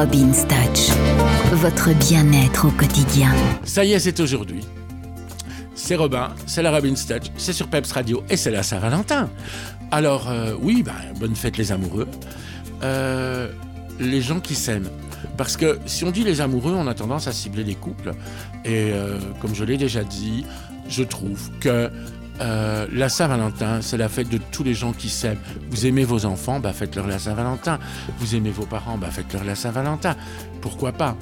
Robin's Touch, votre bien-être au quotidien. Ça y est, c'est aujourd'hui. C'est Robin, c'est la Robin's Touch, c'est sur Peps Radio et c'est la Saint-Valentin. Alors, euh, oui, bah, bonne fête les amoureux. Euh, les gens qui s'aiment. Parce que si on dit les amoureux, on a tendance à cibler les couples. Et euh, comme je l'ai déjà dit, je trouve que euh, la Saint-Valentin, c'est la fête de tous les gens qui s'aiment. Vous aimez vos enfants, bah faites-leur la Saint-Valentin. Vous aimez vos parents, bah faites-leur la Saint-Valentin. Pourquoi pas?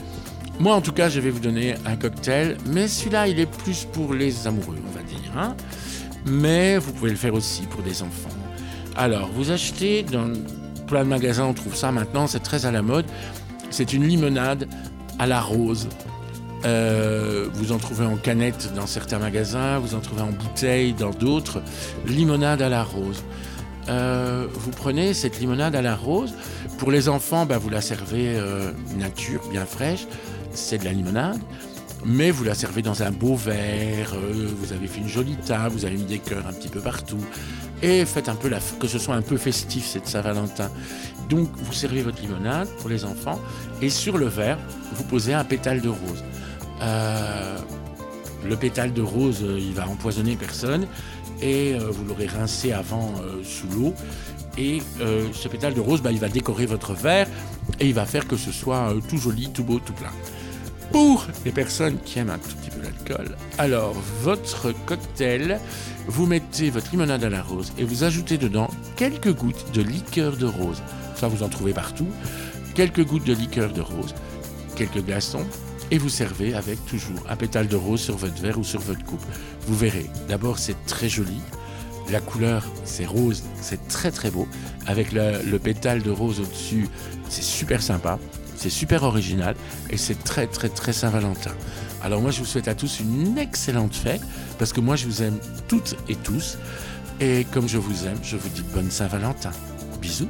Moi, en tout cas, je vais vous donner un cocktail, mais celui-là, il est plus pour les amoureux, on va dire. Hein. mais vous pouvez le faire aussi pour des enfants. Alors, vous achetez dans plein de magasins, on trouve ça maintenant, c'est très à la mode. C'est une limonade à la rose. Euh, vous en trouvez en canette dans certains magasins, vous en trouvez en bouteille dans d'autres. Limonade à la rose. Euh, vous prenez cette limonade à la rose. Pour les enfants, bah, vous la servez euh, nature, bien fraîche. C'est de la limonade. Mais vous la servez dans un beau verre. vous avez fait une jolie table. Vous avez mis des cœurs un petit peu partout. Et faites un peu la, que ce soit un peu festif cette Saint-Valentin. Donc vous servez votre limonade pour les enfants. Et sur le verre, vous posez un pétale de rose. Euh, le pétale de rose, euh, il va empoisonner personne et euh, vous l'aurez rincé avant sous l'eau. Et ce pétale de rose, bah, il va décorer votre verre et il va faire que ce soit tout joli, tout beau, tout plein. Pour les personnes qui aiment un tout petit peu l'alcool, alors votre cocktail, vous mettez votre limonade à la rose et vous ajoutez dedans quelques gouttes de liqueur de rose. Ça, vous en trouvez partout. Quelques gouttes de liqueur de rose, quelques glaçons, et vous servez avec toujours un pétale de rose sur votre verre ou sur votre coupe. Vous verrez, d'abord c'est très joli, la couleur c'est rose, c'est très très beau, avec le, pétale de rose au-dessus, c'est super sympa, c'est super original et c'est très très très Saint-Valentin. Alors moi je vous souhaite à tous une excellente fête parce que moi je vous aime toutes et tous et comme je vous aime, je vous dis bonne Saint-Valentin. Bisous